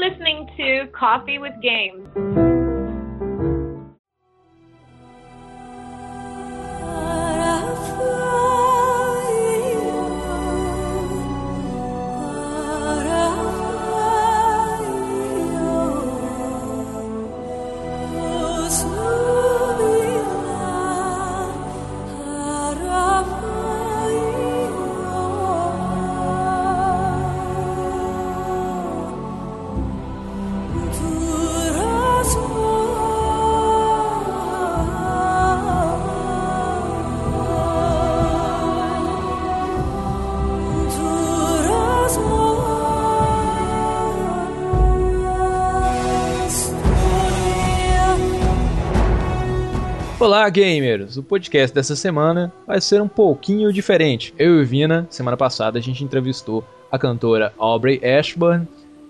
listening to Coffee with Games. Gamers! O podcast dessa semana vai ser um pouquinho diferente. Eu e Vina, semana passada, a gente entrevistou a cantora Aubrey Ashburn,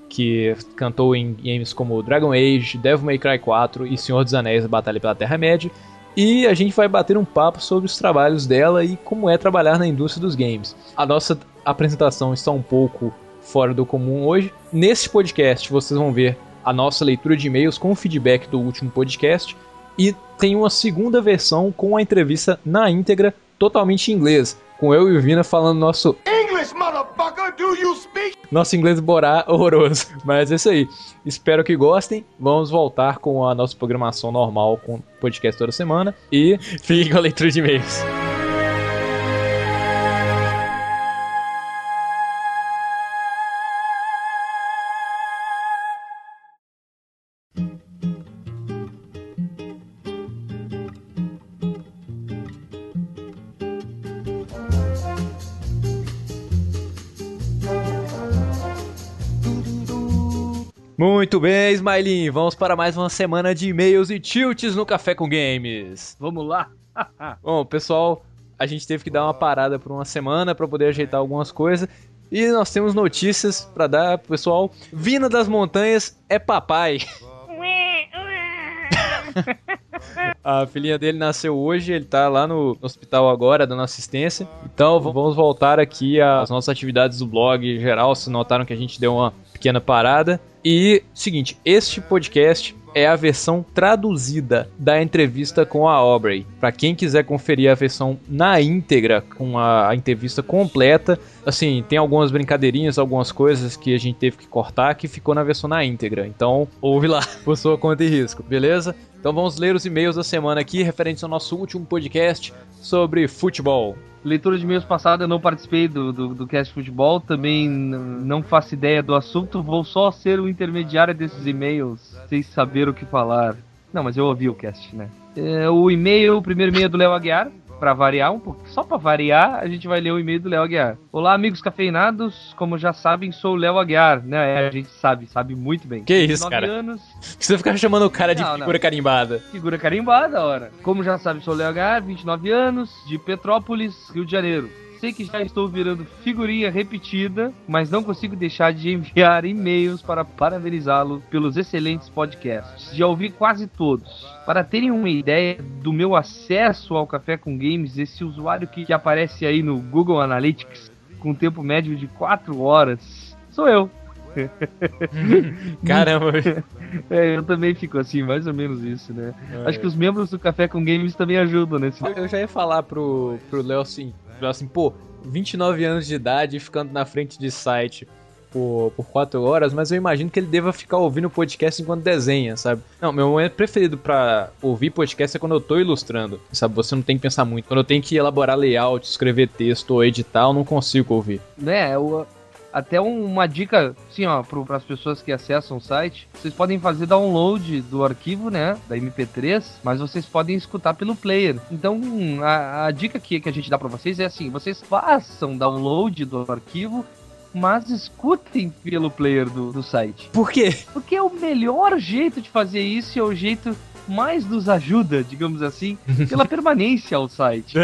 que cantou em games como Dragon Age, Devil May Cry 4 e Senhor dos Anéis Batalha pela Terra-média. E a gente vai bater um papo sobre os trabalhos dela e como é trabalhar na indústria dos games. A nossa apresentação está um pouco fora do comum hoje. Neste podcast vocês vão ver a nossa leitura de e-mails com o feedback do último podcast e tem uma segunda versão com a entrevista na íntegra, totalmente em inglês, com eu e o Vina falando nosso English, motherfucker, do you speak? Nosso inglês borá horroroso. Mas é isso aí. Espero que gostem. Vamos voltar com a nossa programação normal com podcast toda semana e fique com a leitura de e-mails. Muito bem, Smiley, vamos para mais uma semana de e-mails e tilts no Café com Games. Vamos lá? Bom, pessoal, a gente teve que dar uma parada por uma semana para poder ajeitar algumas coisas. E nós temos notícias para dar pessoal. Vina das Montanhas é papai. A filhinha dele nasceu hoje, ele tá lá no hospital agora, dando assistência. Então vamos voltar aqui às nossas atividades do blog em geral. Vocês notaram que a gente deu uma pequena parada. E, seguinte, este podcast é a versão traduzida da entrevista com a Aubrey. Para quem quiser conferir a versão na íntegra, com a, a, entrevista completa, assim, tem algumas brincadeirinhas, algumas coisas que a gente teve que cortar que ficou na versão na íntegra. Então, ouve lá, por sua conta e risco, beleza? Então vamos ler os e-mails da semana aqui, referentes ao nosso último podcast sobre futebol. Leitura de e-mails passada, eu não participei do, do, do cast futebol, também não faço ideia do assunto, vou só ser o intermediário desses e-mails, sem saber o que falar. Não, mas eu ouvi o cast, né? É, o e-mail, o primeiro e-mail é do Léo Aguiar, para variar um pouco, só para variar, a gente vai ler o e-mail do Léo Aguiar. Olá, amigos cafeinados, como já sabem, sou o Léo Aguiar, né? É, a gente sabe, sabe muito bem. Que isso, cara? anos. Você ficar chamando o cara de não, figura não. carimbada. Figura carimbada, ora. Como já sabe, sou o Léo Aguiar, 29 anos, de Petrópolis, Rio de Janeiro. Sei que já estou virando figurinha repetida, mas não consigo deixar de enviar e-mails para parabenizá-lo pelos excelentes podcasts. Já ouvi quase todos. Para terem uma ideia do meu acesso ao Café com Games, esse usuário que, que aparece aí no Google Analytics com tempo médio de 4 horas, sou eu. Caramba! É, eu também fico assim, mais ou menos isso, né? É. Acho que os membros do Café com Games também ajudam nesse. Eu já ia falar pro, pro Léo assim, assim, pô, 29 anos de idade ficando na frente de site por, por 4 horas, mas eu imagino que ele deva ficar ouvindo podcast enquanto desenha, sabe? Não, meu momento preferido para ouvir podcast é quando eu tô ilustrando, sabe? Você não tem que pensar muito. Quando eu tenho que elaborar layout, escrever texto ou editar, eu não consigo ouvir. É, eu, até uma dica, assim, ó, para as pessoas que acessam o site, vocês podem fazer download do arquivo, né, da MP3, mas vocês podem escutar pelo player. Então, a, a dica que, que a gente dá para vocês é assim, vocês façam download do arquivo mas escutem pelo player do, do site. Por quê? Porque é o melhor jeito de fazer isso é o jeito mais nos ajuda, digamos assim, pela permanência ao site.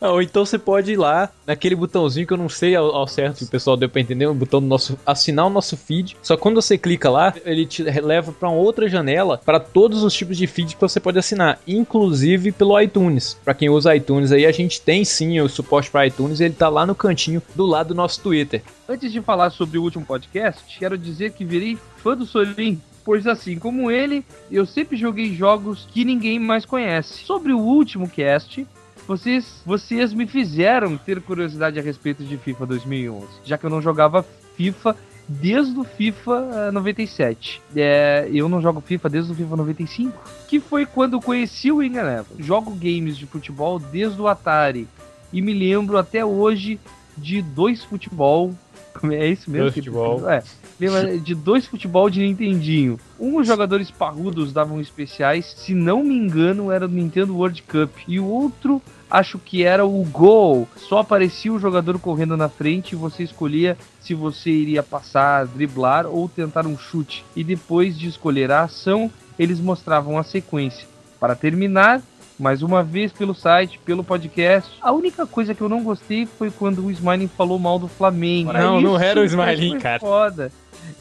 Ou então você pode ir lá naquele botãozinho que eu não sei ao, ao certo se o pessoal deu pra entender, o botão do nosso assinar o nosso feed. Só quando você clica lá, ele te leva para uma outra janela para todos os tipos de feed que você pode assinar, inclusive pelo iTunes. Para quem usa iTunes aí, a gente tem sim o suporte para iTunes, ele tá lá no cantinho do lado do nosso Twitter. Antes de falar sobre o último podcast, quero dizer que virei fã do Solim pois assim como ele, eu sempre joguei jogos que ninguém mais conhece. Sobre o último cast, vocês, vocês me fizeram ter curiosidade a respeito de FIFA 2011, já que eu não jogava FIFA desde o FIFA 97. É, eu não jogo FIFA desde o FIFA 95, que foi quando eu conheci o Wing Eleven. Jogo games de futebol desde o Atari e me lembro até hoje de dois futebol. É isso mesmo? Dois futebol. É. Lembra de dois futebol de Nintendinho. Um os jogadores parrudos davam especiais, se não me engano, era do Nintendo World Cup. E o outro acho que era o gol. Só aparecia o jogador correndo na frente e você escolhia se você iria passar, driblar ou tentar um chute. E depois de escolher a ação, eles mostravam a sequência. Para terminar, mais uma vez pelo site, pelo podcast. A única coisa que eu não gostei foi quando o Smiling falou mal do Flamengo. Não, não era o Smiling, cara. Foda.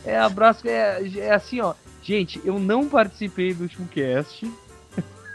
É abraço, é, é assim, ó. Gente, eu não participei do último cast.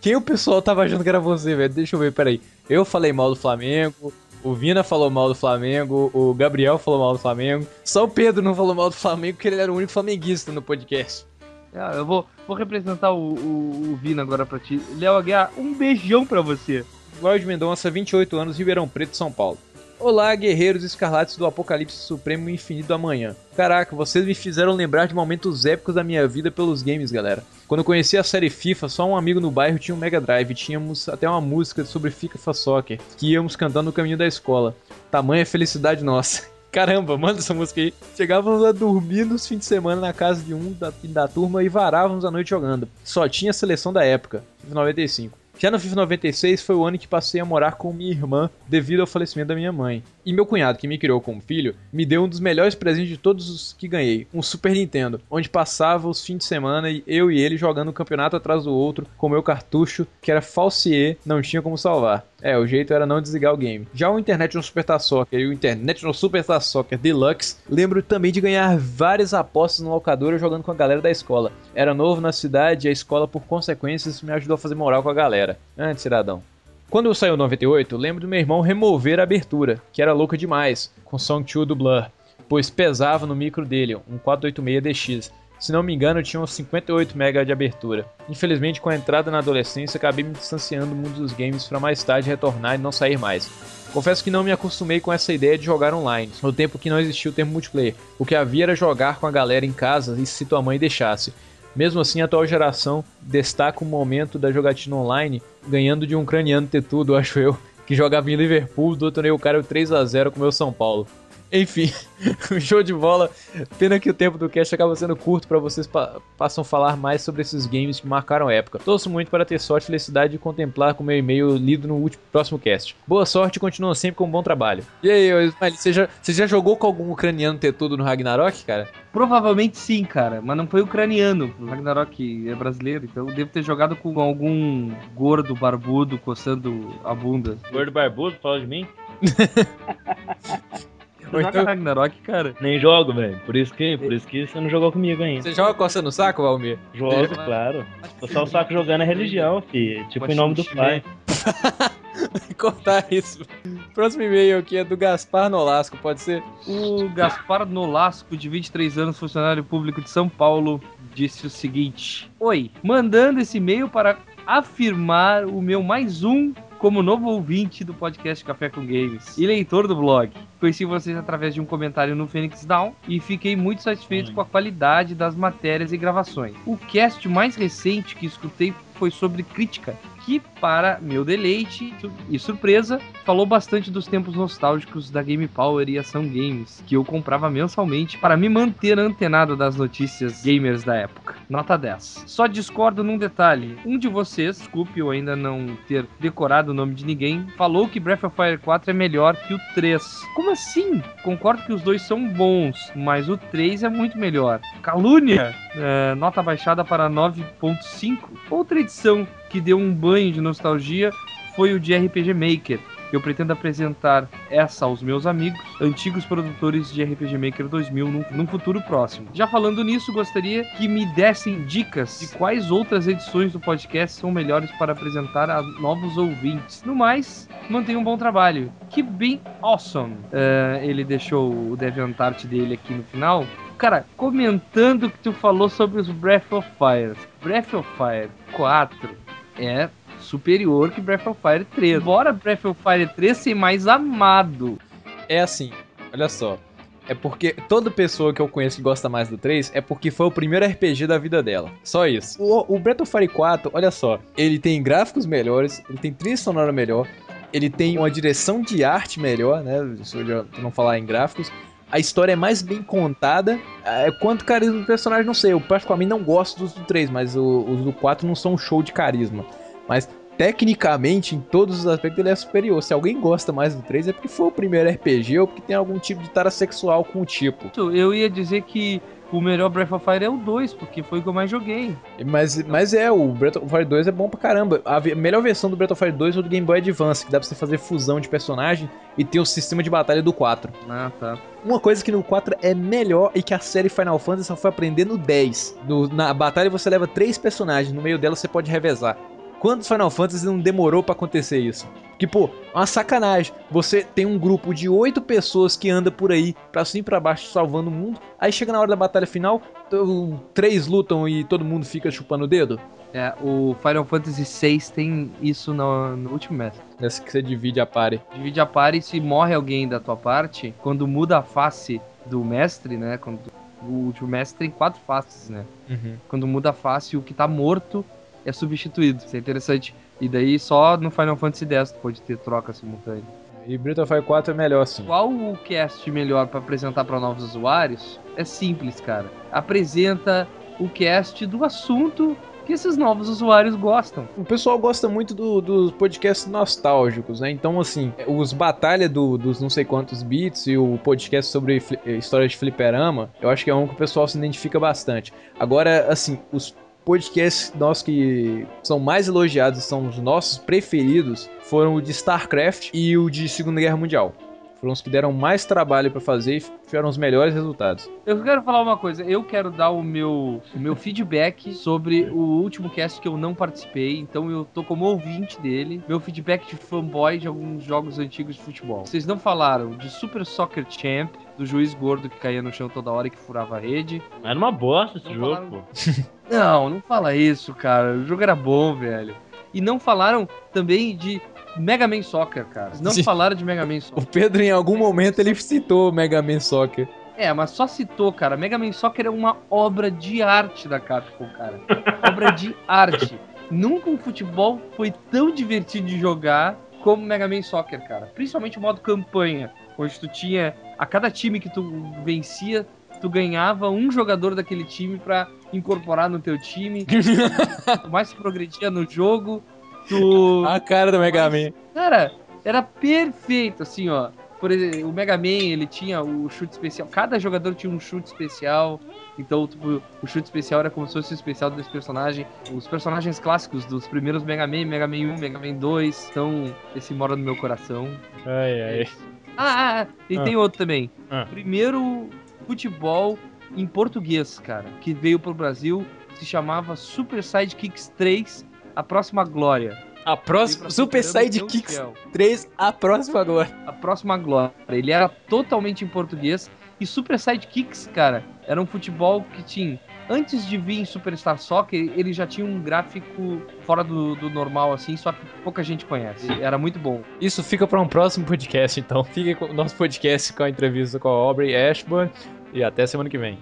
Quem o pessoal tava achando que era você, velho? Deixa eu ver, peraí. Eu falei mal do Flamengo, o Vina falou mal do Flamengo, o Gabriel falou mal do Flamengo. Só o Pedro não falou mal do Flamengo porque ele era o único flamenguista no podcast. Ah, eu vou, vou representar o, o, o Vina agora pra ti. Léo Aguiar, um beijão pra você. Lloyd Mendonça, 28 anos, Ribeirão Preto, São Paulo. Olá, guerreiros escarlates do Apocalipse Supremo Infinito Amanhã. Caraca, vocês me fizeram lembrar de momentos épicos da minha vida pelos games, galera. Quando eu conheci a série FIFA, só um amigo no bairro tinha um Mega Drive tínhamos até uma música sobre FIFA Soccer, que íamos cantando no caminho da escola. Tamanha felicidade nossa. Caramba, manda essa música aí. Chegávamos a dormir nos fins de semana na casa de um da, da turma e varávamos a noite jogando. Só tinha a seleção da época, 95. Já no FIFA 96 foi o ano que passei a morar com minha irmã devido ao falecimento da minha mãe. E meu cunhado, que me criou como filho, me deu um dos melhores presentes de todos os que ganhei, um Super Nintendo, onde passava os fins de semana eu e ele jogando um campeonato atrás do outro com meu cartucho, que era falsier, não tinha como salvar. É, o jeito era não desligar o game. Já o Internet no Superstar Soccer e o Internet no Superstar Soccer Deluxe, lembro também de ganhar várias apostas no locador jogando com a galera da escola. Era novo na cidade e a escola, por consequências, me ajudou a fazer moral com a galera. Antes, cidadão. Quando saí o 98, lembro do meu irmão remover a abertura, que era louca demais, com Song 2 do Blur, pois pesava no micro dele, um 486DX. Se não me engano, tinha uns 58 MB de abertura. Infelizmente, com a entrada na adolescência, acabei me distanciando do mundo dos games para mais tarde retornar e não sair mais. Confesso que não me acostumei com essa ideia de jogar online, no tempo que não existia o termo multiplayer. O que havia era jogar com a galera em casa e se tua mãe deixasse. Mesmo assim, a atual geração destaca o momento da jogatina online, ganhando de um ucraniano ter tudo, acho eu, que jogava em Liverpool, doutorei o cara 3 a 0 com o meu São Paulo. Enfim, show de bola. Pena que o tempo do cast acaba sendo curto para vocês pa passam a falar mais sobre esses games que marcaram a época. Torço muito para ter sorte e felicidade de contemplar com meu e-mail lido no último, próximo cast. Boa sorte e continua sempre com um bom trabalho. E aí, Ismael, você já, você já jogou com algum ucraniano ter tudo no Ragnarok, cara? Provavelmente sim, cara, mas não foi ucraniano. O Ragnarok é brasileiro, então eu devo ter jogado com algum gordo barbudo coçando a bunda. Gordo barbudo, fala de mim? Ou joga então... Ragnarok, cara? Nem jogo, velho. Por isso que, por isso que você não jogou comigo ainda. Você joga coçando o saco, Valmir? Jogo, claro. Só o saco jogando é religião, fi. Tipo Pode em nome do pai. Cortar isso. Próximo e-mail aqui é do Gaspar Nolasco, pode ser? O Gaspar Nolasco, de 23 anos, funcionário público de São Paulo, disse o seguinte: Oi, mandando esse e-mail para afirmar o meu mais um como novo ouvinte do podcast Café com Games e leitor do blog. Conheci vocês através de um comentário no Phoenix Down e fiquei muito satisfeito com a qualidade das matérias e gravações. O cast mais recente que escutei foi sobre crítica, que, para meu deleite e surpresa, falou bastante dos tempos nostálgicos da Game Power e Ação Games, que eu comprava mensalmente para me manter antenado das notícias gamers da época. Nota 10. Só discordo num detalhe. Um de vocês, desculpe eu ainda não ter decorado o nome de ninguém, falou que Breath of Fire 4 é melhor que o 3. Como assim? Concordo que os dois são bons, mas o 3 é muito melhor. Calúnia! É, nota baixada para 9.5. Outra edição que deu um banho de nostalgia foi o de RPG Maker. Eu pretendo apresentar essa aos meus amigos, antigos produtores de RPG Maker 2000, num, num, futuro próximo. Já falando nisso, gostaria que me dessem dicas de quais outras edições do podcast são melhores para apresentar a novos ouvintes. No mais, mantenha um bom trabalho. Que bem awesome! Uh, ele deixou o DeviantArt dele aqui no final. Cara, comentando que tu falou sobre os Breath of Fire. Breath of Fire 4 é superior que Breath of Fire 3. Embora Breath of Fire 3 ser mais amado. É assim, olha só. É porque toda pessoa que eu conheço que gosta mais do 3 é porque foi o primeiro RPG da vida dela. Só isso. O, o Breath of Fire 4, olha só, ele tem gráficos melhores, ele tem trilha sonora melhor, ele tem uma direção de arte melhor, né? Se eu não falar em gráficos. A história é mais bem contada. É, quanto carisma do personagem, não sei. Eu particularmente não gosto dos do 3, mas o, os do 4 não são um show de carisma. Mas tecnicamente, em todos os aspectos, ele é superior. Se alguém gosta mais do 3, é porque foi o primeiro RPG ou porque tem algum tipo de tara sexual com o tipo. Eu ia dizer que o melhor Breath of Fire é o 2, porque foi o que eu mais joguei. Mas, mas é, o Breath of Fire 2 é bom pra caramba. A melhor versão do Breath of Fire 2 é o do Game Boy Advance, que dá pra você fazer fusão de personagem e ter o sistema de batalha do 4. Ah, tá. Uma coisa que no 4 é melhor e que a série Final Fantasy só foi aprender no 10. No, na batalha você leva três personagens, no meio delas você pode revezar. Quantos Final Fantasy não demorou para acontecer isso? Que, pô, uma sacanagem. Você tem um grupo de oito pessoas que anda por aí, pra cima e pra baixo, salvando o mundo. Aí chega na hora da batalha final, três lutam e todo mundo fica chupando o dedo. É, o Final Fantasy VI tem isso no, no último mestre. Essa que você divide a pare. Divide a pare e se morre alguém da tua parte, quando muda a face do mestre, né? Quando o último mestre tem quatro faces, né? Uhum. Quando muda a face, o que tá morto é substituído. Isso é interessante. E daí só no Final Fantasy X pode ter troca simultânea. E Breath of Fire 4 é melhor sim. Qual o cast melhor para apresentar para novos usuários? É simples, cara. Apresenta o cast do assunto que esses novos usuários gostam. O pessoal gosta muito do, dos podcasts nostálgicos, né? Então, assim, os batalha do, dos não sei quantos bits e o podcast sobre história de fliperama, eu acho que é um que o pessoal se identifica bastante. Agora, assim, os podcasts nossos que são mais elogiados, são os nossos preferidos, foram o de StarCraft e o de Segunda Guerra Mundial. Foram os que deram mais trabalho para fazer e tiveram os melhores resultados. Eu quero falar uma coisa, eu quero dar o meu, o meu feedback sobre o último cast que eu não participei, então eu tô como ouvinte dele. Meu feedback de fanboy de alguns jogos antigos de futebol. Vocês não falaram de Super Soccer Champ, do juiz gordo que caía no chão toda hora e que furava a rede. Era uma bosta esse não jogo, falaram... pô. não, não fala isso, cara. O jogo era bom, velho. E não falaram também de Mega Man Soccer, cara. Não Sim. falaram de Mega Man Soccer. O Pedro, em algum momento, ele citou Mega Man Soccer. É, mas só citou, cara. Mega Man Soccer é uma obra de arte da Capcom, cara. obra de arte. Nunca um futebol foi tão divertido de jogar como Mega Man Soccer, cara. Principalmente o modo campanha, onde tu tinha a cada time que tu vencia, tu ganhava um jogador daquele time para incorporar no teu time. mais progredia no jogo, tu a cara do Mega Man. Cara, era perfeito assim, ó. Por exemplo, o Mega Man, ele tinha o chute especial. Cada jogador tinha um chute especial. Então, tipo, o chute especial era como se fosse o especial desse personagem. Os personagens clássicos dos primeiros Mega Man, Mega Man 1, Mega Man 2, então, esse mora no meu coração. Ai, ai. Ah, ah, ah. e ah. tem outro também. Ah. Primeiro futebol em português, cara, que veio pro Brasil, se chamava Super Sidekicks 3, a próxima glória. A próxima Super Sidekicks 3, a próxima glória. A próxima glória. Ele era totalmente em português e Super Sidekicks, cara, era um futebol que tinha antes de vir em Superstar Soccer, ele já tinha um gráfico fora do, do normal, assim, só que pouca gente conhece. Era muito bom. Isso fica para um próximo podcast, então. Fique com o nosso podcast com a entrevista com a Aubrey Ashburn e até semana que vem.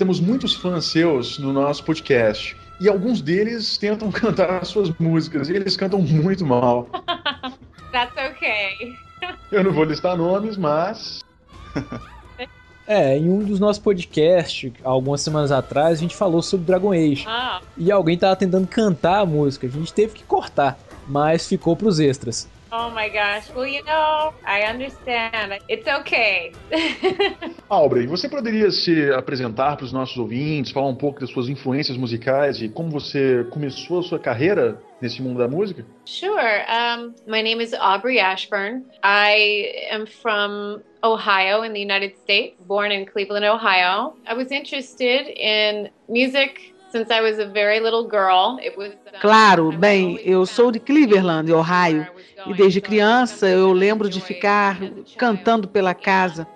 Temos muitos fãs seus no nosso podcast. E alguns deles tentam cantar as suas músicas e eles cantam muito mal. That's okay. Eu não vou listar nomes, mas. É, em um dos nossos podcasts, algumas semanas atrás, a gente falou sobre Dragon Age. Oh. E alguém tava tentando cantar a música. A gente teve que cortar, mas ficou pros extras. Oh my gosh. Well, you know, I understand. It's okay. Aubrey, você poderia se apresentar para os nossos ouvintes, falar um pouco das suas influências musicais e como você começou a sua carreira nesse mundo da música? Sure. Um, my name is Aubrey Ashburn. I am from Ohio in the United States, born in Cleveland, Ohio. I was interested in music since I was a very little girl. It was, um, Claro, bem, eu sou de Cleveland, Ohio, e desde criança eu lembro de ficar cantando pela casa.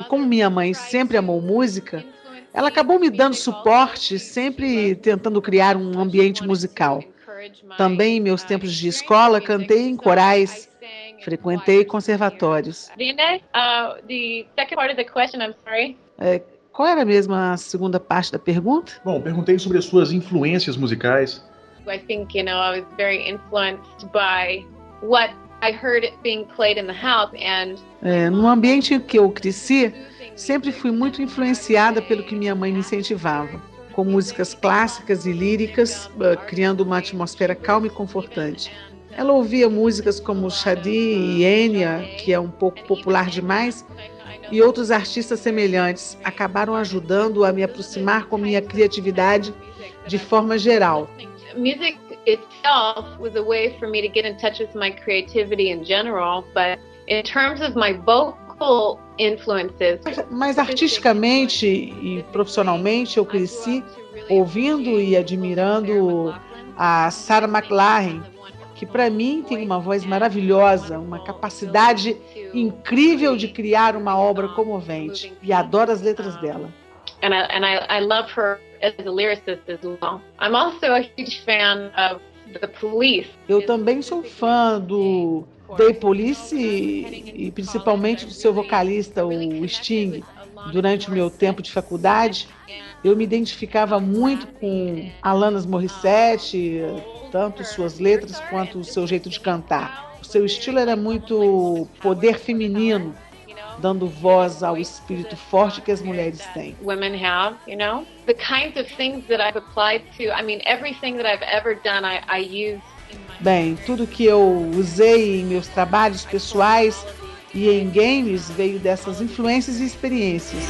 E como minha mãe sempre amou música, ela acabou me dando suporte, sempre tentando criar um ambiente musical. Também em meus tempos de escola cantei em corais, frequentei conservatórios. Uh, the second part of the question, I'm sorry. É, qual era mesmo a segunda parte da pergunta? Bom, perguntei sobre as suas influências musicais. I think, you know, I was very influenced by what I heard it being played in the house and É, no ambiente em que eu cresci, sempre fui muito influenciada pelo que minha mãe me incentivava, com músicas clássicas e líricas, eh, criando uma atmosfera calma e confortante. Ela ouvia músicas como Shadi e Enya, que é um pouco popular demais, e outros artistas semelhantes acabaram ajudando a me aproximar com minha criatividade de forma geral. music itself was a way for me to get in touch with my creativity in general, but in terms of my vocal influences, Mas artisticamente e profissionalmente eu cresci ouvindo e admirando a Sarah McLaren, que para mim tem uma voz maravilhosa, uma capacidade incrível de criar uma obra comovente e adoro as letras dela. and I, and I, I love her as a lyricist as well. I'm also a huge fan of the Police. Eu também sou fã do The Police e, principalmente do seu vocalista, o Sting. Durante o meu tempo de faculdade, eu me identificava muito com Alanis Morissette, tanto suas letras quanto o seu jeito de cantar. O seu estilo era muito poder feminino, dando voz ao espírito forte que as mulheres têm. women have, you know? The kinds of things that I've applied to, I mean, everything that I've ever done, I, I use Bem, tudo que eu usei em meus trabalhos pessoais e em games veio dessas influências e experiências.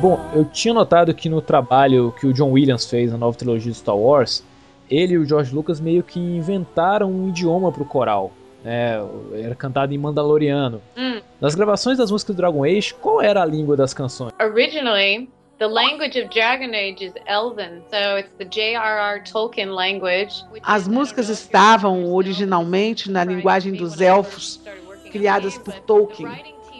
Bom, eu tinha notado que no trabalho que o John Williams fez na nova trilogia de Star Wars, ele e o George Lucas meio que inventaram um idioma pro coral. Né? Era cantado em mandaloriano. Mm. Nas gravações das músicas do Dragon Age, qual era a língua das canções? Originally, the language of Dragon Age is Elven, so it's the J.R.R. Tolkien language. As músicas estavam originalmente na linguagem dos elfos, criadas por Tolkien.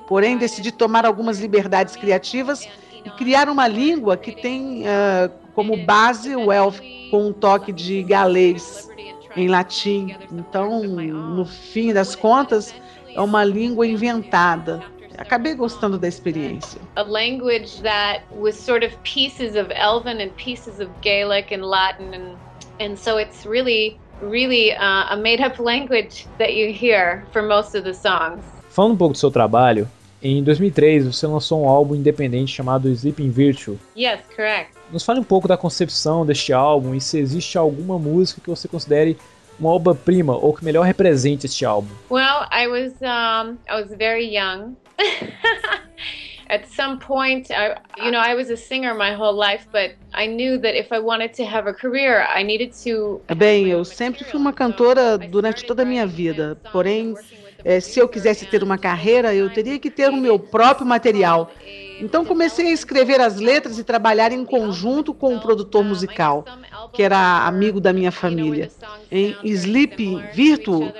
Porém, decidi tomar algumas liberdades criativas e criar uma língua que tem ah, como base o elfo, com um toque de galês em latim. Então, no fim das contas, é uma língua inventada. Acabei gostando da experiência. A language that was sort of pieces of Elven and pieces of Gaelic and Latin, and and so it's really, really uh, a made-up language that you hear for most of the songs. Falando um pouco do seu trabalho, em 2003 você lançou um álbum independente chamado Sleeping Virtue. Yes, correct. Nos fale um pouco da concepção deste álbum e se existe alguma música que você considere uma obra-prima ou que melhor represente este álbum. Well, I was um, I was very young. At some point, I, you know, I was a singer my whole life, but I knew that if I wanted to have a career, I needed to. Bem, eu sempre fui uma cantora durante toda a minha vida. Porém, eh, se eu quisesse ter uma carreira, eu teria que ter o meu próprio material. Então comecei a escrever as letras e trabalhar em conjunto com um produtor musical, que era amigo da minha família. Em Sleep Virtual,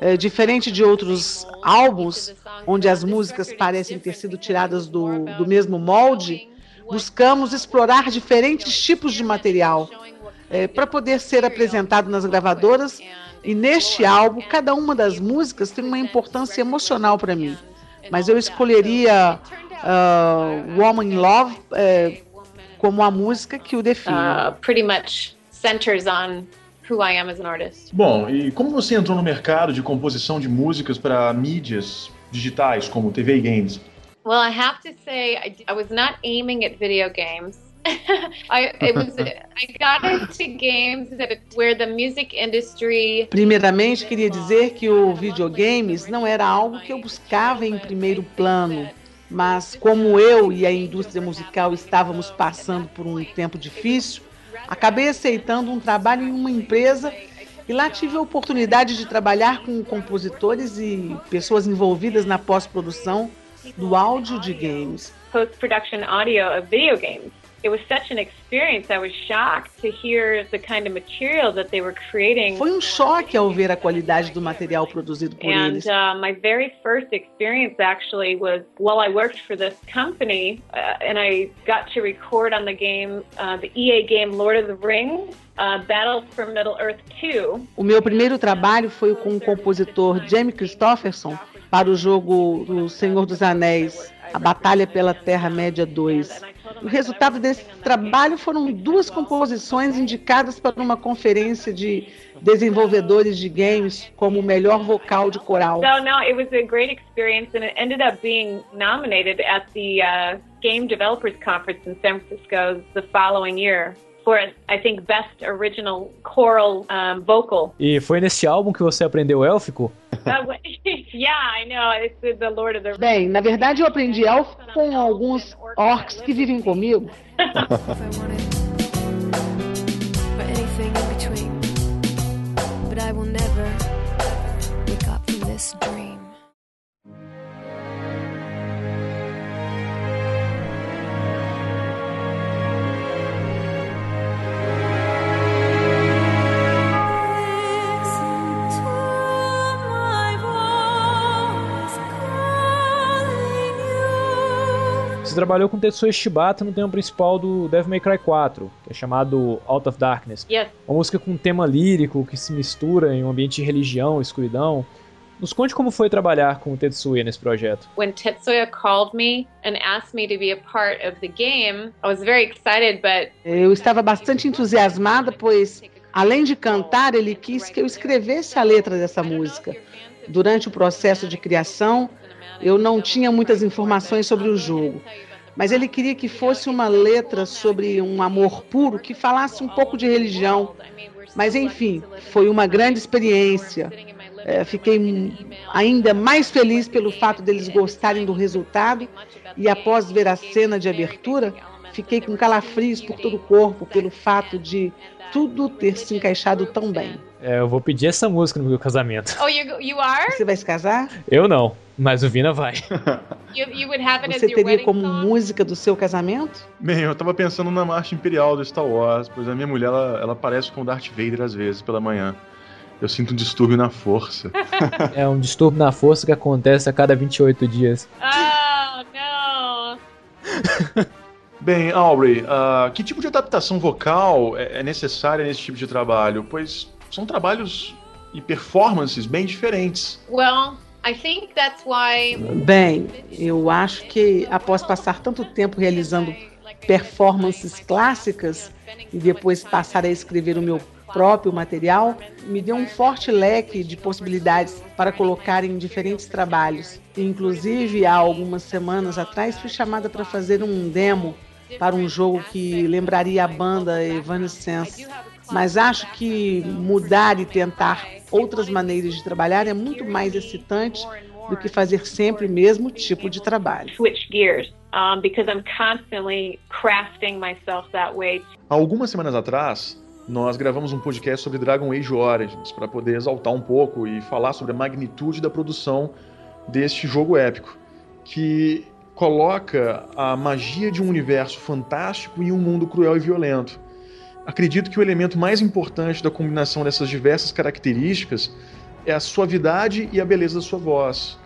É, diferente de outros álbuns, onde as músicas parecem ter sido tiradas do, do mesmo molde, buscamos explorar diferentes tipos de material é, para poder ser apresentado nas gravadoras. E neste álbum, cada uma das músicas tem uma importância emocional para mim. Mas eu escolheria uh, Woman in Love é, como a música que o define. Uh, pretty much centers on who I am as an artist. Bom, e como você entrou no mercado de composição de músicas para mídias digitais, como TV e games? Well, I have to say, I, I was not aiming at video games. I it was I got into games that where the music industry Primeiramente, queria dizer que o videogames não era algo que eu buscava em primeiro plano, mas como eu e a indústria musical estávamos passando por um tempo difícil, acabei aceitando um trabalho em uma empresa e lá tive a oportunidade de trabalhar com compositores e pessoas envolvidas na pós-produção do áudio de games. post-production audio of video games. It was such an experience. I was shocked to hear the kind of material that they were creating. Foi um choque ao ver a qualidade do material produzido por And eles. uh, my very first experience actually was while I worked for this company, uh, and I got to record on the game, uh, the EA game Lord of the Rings, uh, Battle for Middle Earth 2. O meu primeiro trabalho foi com o compositor Jamie Christopherson para o jogo do Senhor dos Anéis, A Batalha pela Terra-média 2. O resultado desse trabalho foram duas composições indicadas para uma conferência de desenvolvedores de games como o melhor vocal de coral. So no, it was a great experience, and it ended up being nominated at the uh, Game Developers Conference in San Francisco the following year for, I think, Best Original Choral um, Vocal. E foi nesse álbum que você aprendeu élfico? Wh- yeah, I know. It's the- the Lord of the Rings. Bem, na verdade eu aprendi elfo com alguns orcs que vivem comigo. I will never wake up from this dream. Trabalhou com Tetsuya Shibata no tema principal do Devil May Cry 4, que é chamado Out of Darkness. Yes. Uma música com um tema lírico que se mistura em um ambiente de religião, escuridão. Nos conte como foi trabalhar com o Tetsuya nesse projeto. When Tetsuya called me and asked me to be a part of the game, I was very excited, but Eu estava bastante entusiasmada, pois, além de cantar, ele quis que eu escrevesse a letra dessa música. Durante o processo de criação, eu não tinha muitas informações sobre o jogo, mas ele queria que fosse uma letra sobre um amor puro que falasse um pouco de religião. Mas, enfim, foi uma grande experiência. É, fiquei ainda mais feliz pelo fato deles gostarem do resultado e após ver a cena de abertura, fiquei com calafrios por todo o corpo pelo fato de tudo ter se encaixado tão bem. É, eu vou pedir essa música no meu casamento. oh, you you are Você vai se casar? Eu não, mas o Vina vai. you, you would have it as Você your teria como song? música do seu casamento? Bem, eu tava pensando na marcha imperial do Star Wars, pois a minha mulher, ela, ela parece com o Darth Vader às vezes, pela manhã. Eu sinto um distúrbio na força. É um distúrbio na força que acontece a cada 28 dias. Oh no! Bem, Aubrey, ah, que tipo de adaptação vocal é é necessária nesse tipo de trabalho? Pois são trabalhos e performances bem diferentes. Well, I think that's why Bem, eu acho que após passar tanto tempo realizando performances clássicas e depois passar a escrever o meu próprio material, me deu um forte leque de possibilidades para colocar em diferentes trabalhos. Inclusive, há algumas semanas atrás, fui chamada para fazer um demo para um jogo que lembraria a banda Evanescence. Mas acho que mudar e tentar outras maneiras de trabalhar é muito mais excitante do que fazer sempre o mesmo tipo de trabalho. switch gears um, because I'm constantly crafting myself that way. Há algumas semanas atrás, nós gravamos um podcast sobre Dragon Age Origins para poder exaltar um pouco e falar sobre a magnitude da produção deste jogo épico, que coloca a magia de um universo fantástico em um mundo cruel e violento. Acredito que o elemento mais importante da combinação dessas diversas características é a suavidade e a beleza da sua voz.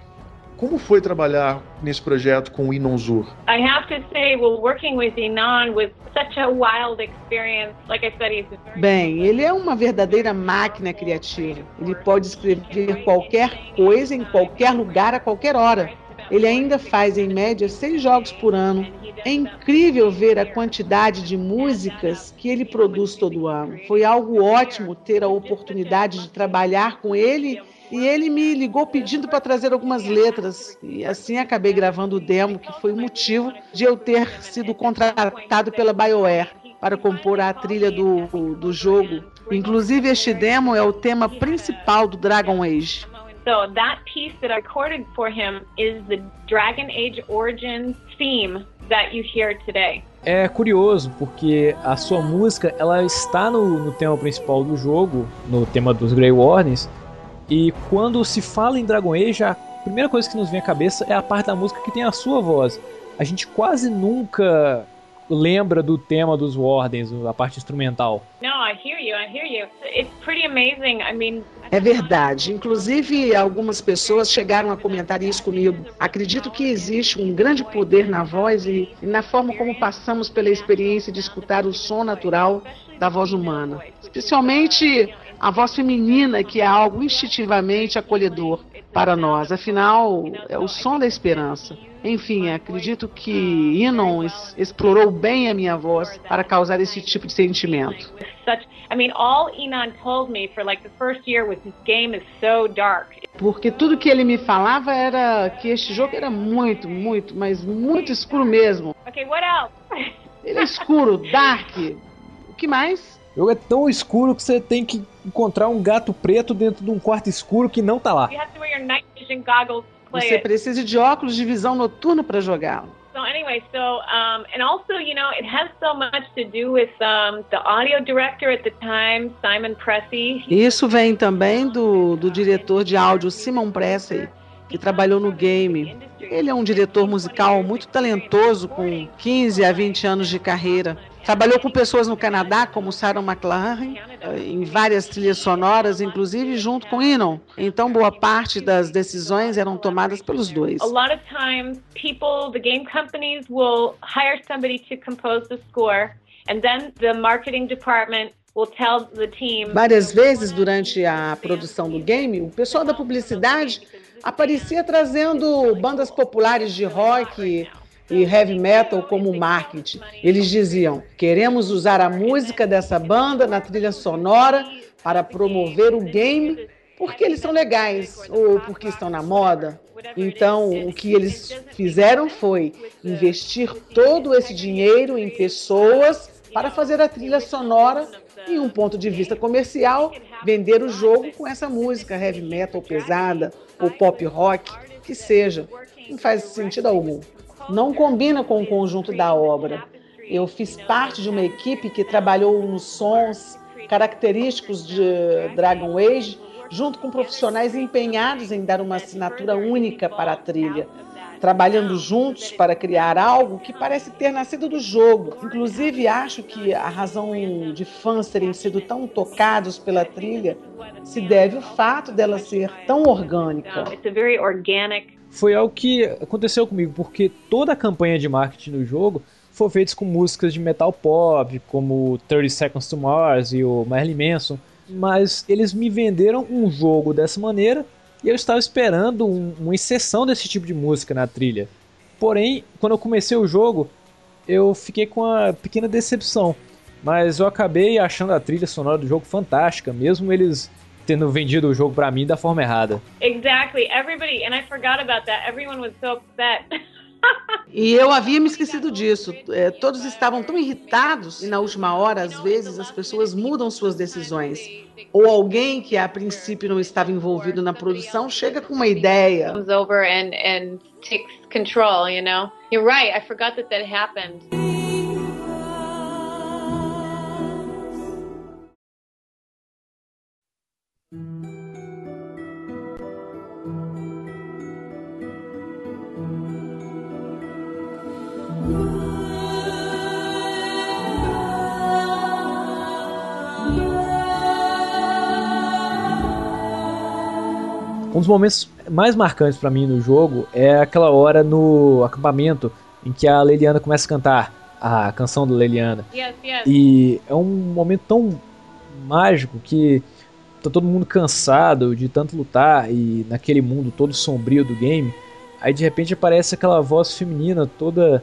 Como foi trabalhar nesse projeto com o Inon Zur? I have to say, well, working with Inan was such a wild experience. Like I said, he's very Bem, ele é uma verdadeira máquina criativa. Ele pode escrever qualquer coisa em qualquer lugar a qualquer hora. Ele ainda faz em média seis jogos por ano. É incrível ver a quantidade de músicas que ele produz todo ano. Foi algo ótimo ter a oportunidade de trabalhar com ele e ele me ligou pedindo para trazer algumas letras. E assim acabei gravando o demo, que foi o motivo de eu ter sido contratado pela BioWare para compor a trilha do, do jogo. Inclusive, este demo é o tema principal do Dragon Age. So that piece that I recorded for him is the Dragon Age Origins theme that you hear today. É curioso porque a sua música ela está no, no tema principal do jogo, no tema dos Grey Wardens, e quando se fala em Dragon Age, a primeira coisa que nos vem à cabeça é a parte da música que tem a sua voz. A gente quase nunca lembra do tema dos Wardens, a parte instrumental. No, I hear you. I hear you. It's pretty amazing. I mean, É verdade. Inclusive, algumas pessoas chegaram a comentar isso comigo. Acredito que existe um grande poder na voz e, na forma como passamos pela experiência de escutar o som natural da voz humana. Especialmente a voz feminina, que é algo instintivamente acolhedor para nós. Afinal, é o som da esperança. Enfim, acredito que Inon explorou bem a minha voz para causar esse tipo de sentimento. Porque tudo que ele me falava era que este jogo era muito, muito, mas muito escuro mesmo. Okay, what else? Ele é escuro, dark. O que mais? O jogo é tão escuro que você tem que encontrar um gato preto dentro de um quarto escuro que não tá lá. you have to wear your night vision goggles Você precisa de óculos de visão noturno para jogá-lo. So anyway, so um, and also, you know, it has so much to do with um, the audio director at the time, Simon Pressey. Isso vem também do, do diretor de áudio Simon Presley, que trabalhou no game. Ele é um diretor musical muito talentoso, com 15 a 20 anos de carreira. Trabalhou com pessoas no Canadá, como Sarah McLaren, eh, em várias trilhas sonoras, inclusive junto com Inon. Então, boa parte das decisões eram tomadas pelos dois. A lot of times, people, the game companies will hire somebody to compose the score, and then the marketing department will tell the team. Várias vezes durante a produção do game, o pessoal da publicidade aparecia trazendo bandas populares de rock e heavy metal como marketing. Eles diziam: queremos usar a música dessa banda na trilha sonora para promover o game porque eles são legais ou porque estão na moda. Então, o que eles fizeram foi investir todo esse dinheiro em pessoas para fazer a trilha sonora em um ponto de vista comercial, vender o jogo com essa música heavy metal pesada ou pop rock, que seja. Não faz sentido algum. Não combina com o conjunto da obra. Eu fiz parte de uma equipe que trabalhou nos sons característicos de Dragon Age, junto com profissionais empenhados em dar uma assinatura única para a trilha trabalhando juntos para criar algo que parece ter nascido do jogo. Inclusive, acho que a razão de fãs terem sido tão tocados pela trilha se deve ao fato dela ser tão orgânica. Foi algo que aconteceu comigo, porque toda a campanha de marketing do jogo foi feita com músicas de metal pop, como 30 Seconds to Mars e o Marilyn Manson, mas eles me venderam um jogo dessa maneira e eu estava esperando um, uma exceção desse tipo de música na trilha. Porém, quando eu comecei o jogo, eu fiquei com uma pequena decepção, mas eu acabei achando a trilha sonora do jogo fantástica, mesmo eles tendo vendido o jogo pra mim da forma errada. Exactly. Everybody, and I forgot about that. Everyone was so upset. E eu havia me esquecido disso. É, todos estavam tão irritados e na última hora, às vezes, as pessoas mudam suas decisões. Ou alguém que a princípio não estava envolvido na produção chega com uma ideia. Comes over and and takes control. You know. You're right. I forgot that that happened. Dos momentos mais marcantes para mim no jogo é aquela hora no acampamento em que a Leliana começa a cantar a canção da Leliana. Yes, yes. E é um momento tão mágico que tá todo mundo cansado de tanto lutar e naquele mundo todo sombrio do game. Aí de repente aparece aquela voz feminina toda,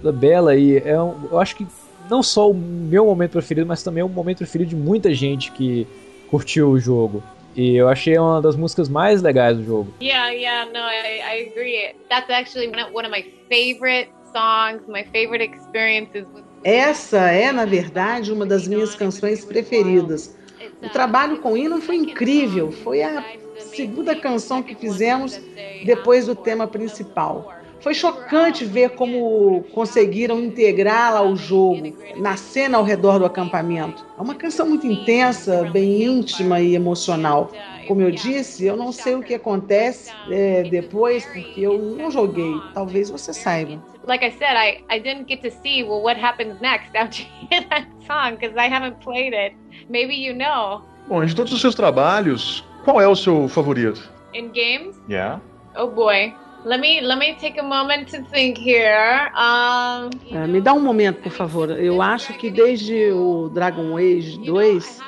toda bela e é um, eu acho que não só o meu momento preferido, mas também o momento preferido de muita gente que curtiu o jogo. E eu achei uma das músicas mais legais do jogo. Yeah, yeah, no, I, I agree. That's actually one of- my favorite songs, my favorite experiences with Essa é, na verdade, uma das minhas canções preferidas. O trabalho com Hino foi incrível. Foi a segunda canção que fizemos depois do tema principal. Foi chocante ver como conseguiram integrá-la ao jogo, na cena ao redor do acampamento. É uma canção muito intensa, bem íntima e emocional. Como eu disse, eu não sei o que acontece é, depois, porque eu não joguei. Talvez você saiba. like I said, I, I didn't get to see well what happens next after that song because I haven't played it. Maybe you know. Bom, de todos os seus trabalhos, qual é o seu favorito? In games, Yeah. oh boy. Let me let me take a moment to think here. Um É, me dá um momento, por favor. Eu acho que desde o Dragon Age 2,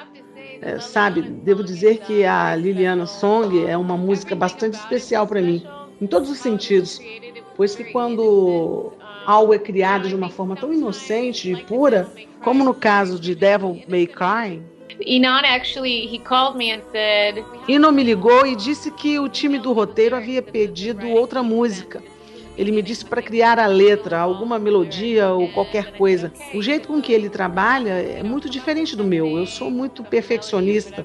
é, sabe, devo dizer que a Liliana Song é uma música bastante especial para mim, em todos os sentidos. Pois que quando algo é criado de uma forma tão inocente e pura, como no caso de Devil May Cry, Enon actually he called me and said, Ino me ligou e disse que o time do roteiro havia pedido outra música. Ele me disse para criar a letra, alguma melodia ou qualquer coisa. O jeito com que ele trabalha é muito diferente do meu. Eu sou muito perfeccionista.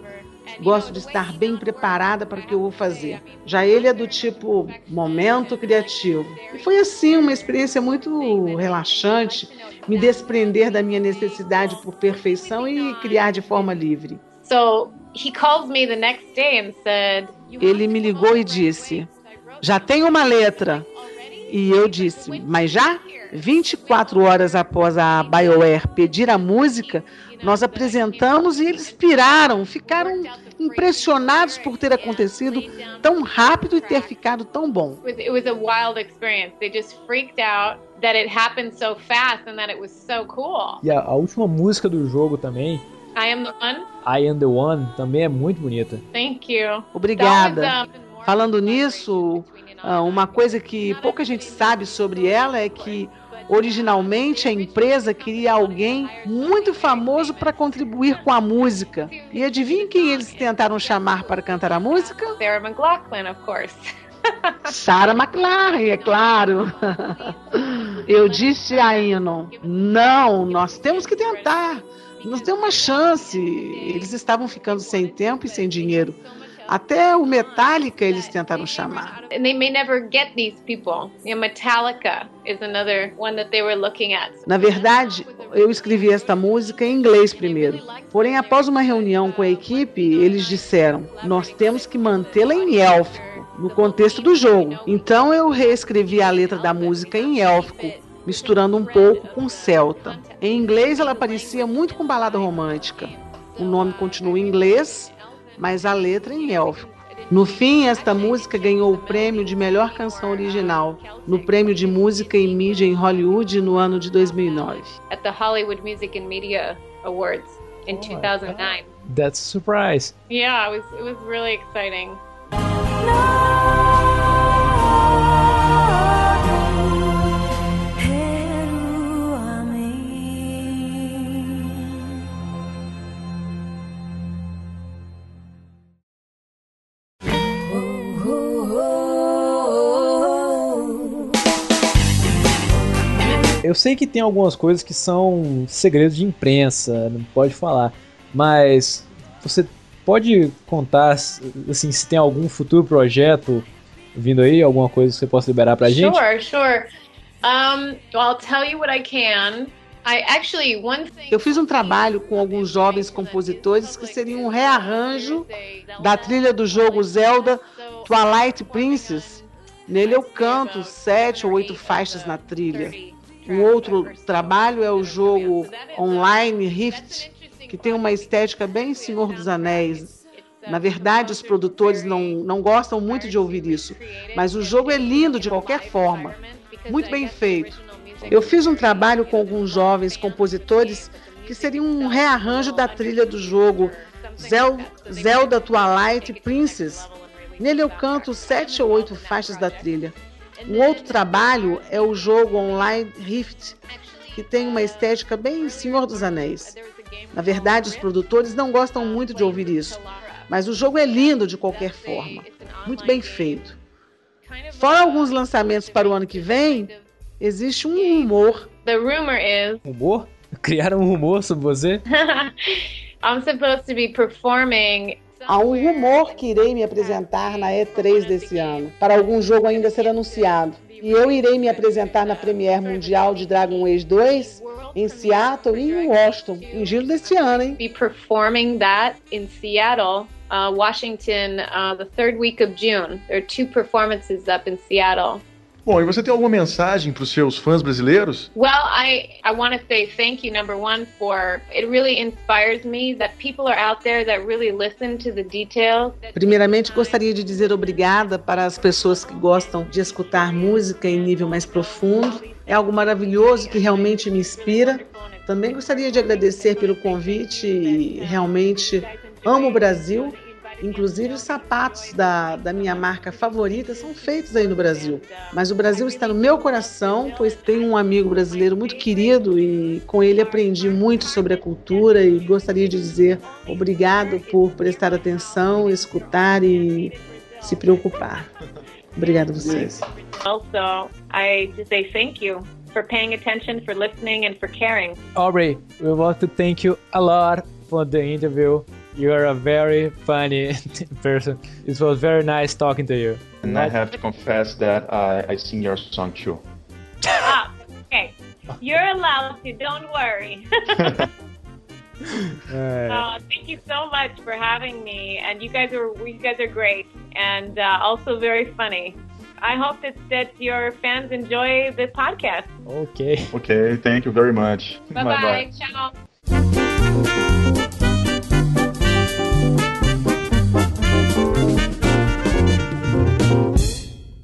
Gosto de estar bem preparada para o que eu vou fazer. Já ele é do tipo momento criativo. E foi assim uma experiência muito relaxante, me desprender da minha necessidade por perfeição e criar de forma livre. so he called me the next day and said, Ele me ligou e disse: Já tem uma letra. E eu disse: Mas já? 24 horas após a BioWare pedir a música, nós apresentamos e eles piraram, ficaram impressionados por ter acontecido tão rápido e ter ficado tão bom. it was, a wild experience. They just freaked out that it happened so fast and that it was so cool. E a, a última música do jogo também, I am the one. I Am The One, também é muito bonita. Thank you. Obrigada. Falando nisso, ah, uma coisa que pouca gente sabe sobre ela é que originalmente a empresa queria alguém muito famoso para contribuir com a música. E adivinha quem eles tentaram chamar para cantar a música? Sarah McLaughlin, of course. Sarah McLaren, é claro. Eu disse a Inon, não, nós temos que tentar. Nos dê uma chance. Eles estavam ficando sem tempo e sem dinheiro. Até o Metallica eles tentaram chamar. And they may never get these people. Metallica is another one that they were looking at. Na verdade, eu escrevi esta música em inglês primeiro. Porém, após uma reunião com a equipe, eles disseram: nós temos que mantê-la em élfico, no contexto do jogo. Então eu reescrevi a letra da música em élfico, misturando um pouco com celta. Em inglês, ela parecia muito com balada romântica. O nome continua em inglês, mas a letra em élfico. No fim, esta música ganhou o prêmio de melhor canção original no Prêmio de Música e Mídia em Hollywood no ano de 2009. At the Hollywood Music and Media Awards in 2009. That's a surprise. Yeah, it was it was really exciting. Eu sei que tem algumas coisas que são segredos de imprensa, não pode falar, mas você pode contar assim se tem algum futuro projeto vindo aí, alguma coisa que você possa liberar pra gente? Sure, sure. Um, well, I'll tell you what I can. I actually one thing. Eu fiz um trabalho com alguns jovens compositores que seria um rearranjo da trilha do jogo Zelda Twilight Princess. Nele eu canto sete ou oito faixas na trilha. Um outro trabalho é o jogo online Rift, que tem uma estética bem Senhor dos Anéis. Na verdade, os produtores não, não gostam muito de ouvir isso, mas o jogo é lindo de qualquer forma. Muito bem feito. Eu fiz um trabalho com alguns jovens compositores que seria um rearranjo da trilha do jogo Zel- Zelda Twilight Princess. Nele eu canto sete ou oito faixas da trilha. Um outro trabalho é o jogo online Rift, que tem uma estética bem Senhor dos Anéis. Na verdade, os produtores não gostam muito de ouvir isso, mas o jogo é lindo de qualquer forma. Muito bem feito. Fora alguns lançamentos para o ano que vem, existe um rumor. The rumor is Rumor? Criaram um rumor sobre você? I'm supposed to be performing. Há um rumor que irei me apresentar na E3 desse ano, para algum jogo ainda ser anunciado. E eu irei me apresentar na Premiere Mundial de Dragon Age 2 em Seattle e em Washington, em julho deste ano, hein? Be performing that in Seattle, uh, Washington, uh, the third week of June. There are two performances up in Seattle. Bom, e você tem alguma mensagem para os seus fãs brasileiros? Well, I, I want to say thank you, number one, for it really inspires me that people are out there that really listen to the details. Primeiramente, gostaria de dizer obrigada para as pessoas que gostam de escutar música em nível mais profundo. É algo maravilhoso que realmente me inspira. Também gostaria de agradecer pelo convite e realmente amo o Brasil. Inclusive, os sapatos da, da minha marca favorita são feitos aí no Brasil. Mas o Brasil está no meu coração, pois tenho um amigo brasileiro muito querido e com ele aprendi muito sobre a cultura e gostaria de dizer obrigado por prestar atenção, escutar e se preocupar. Obrigado a vocês. Also, I just say thank you for paying attention, for listening, and for caring. Aubrey, we want to thank you a lot for the interview. You are a very funny person. It was very nice talking to you. And I have to confess that I, I sing your song too. ah, okay. You're allowed to, don't worry. É, Uh, thank you so much for having me, and you guys are you guys are great, and uh, also very funny. I hope that that your fans enjoy this podcast. ok. Okay, thank you very much. Bye bye. Ciao.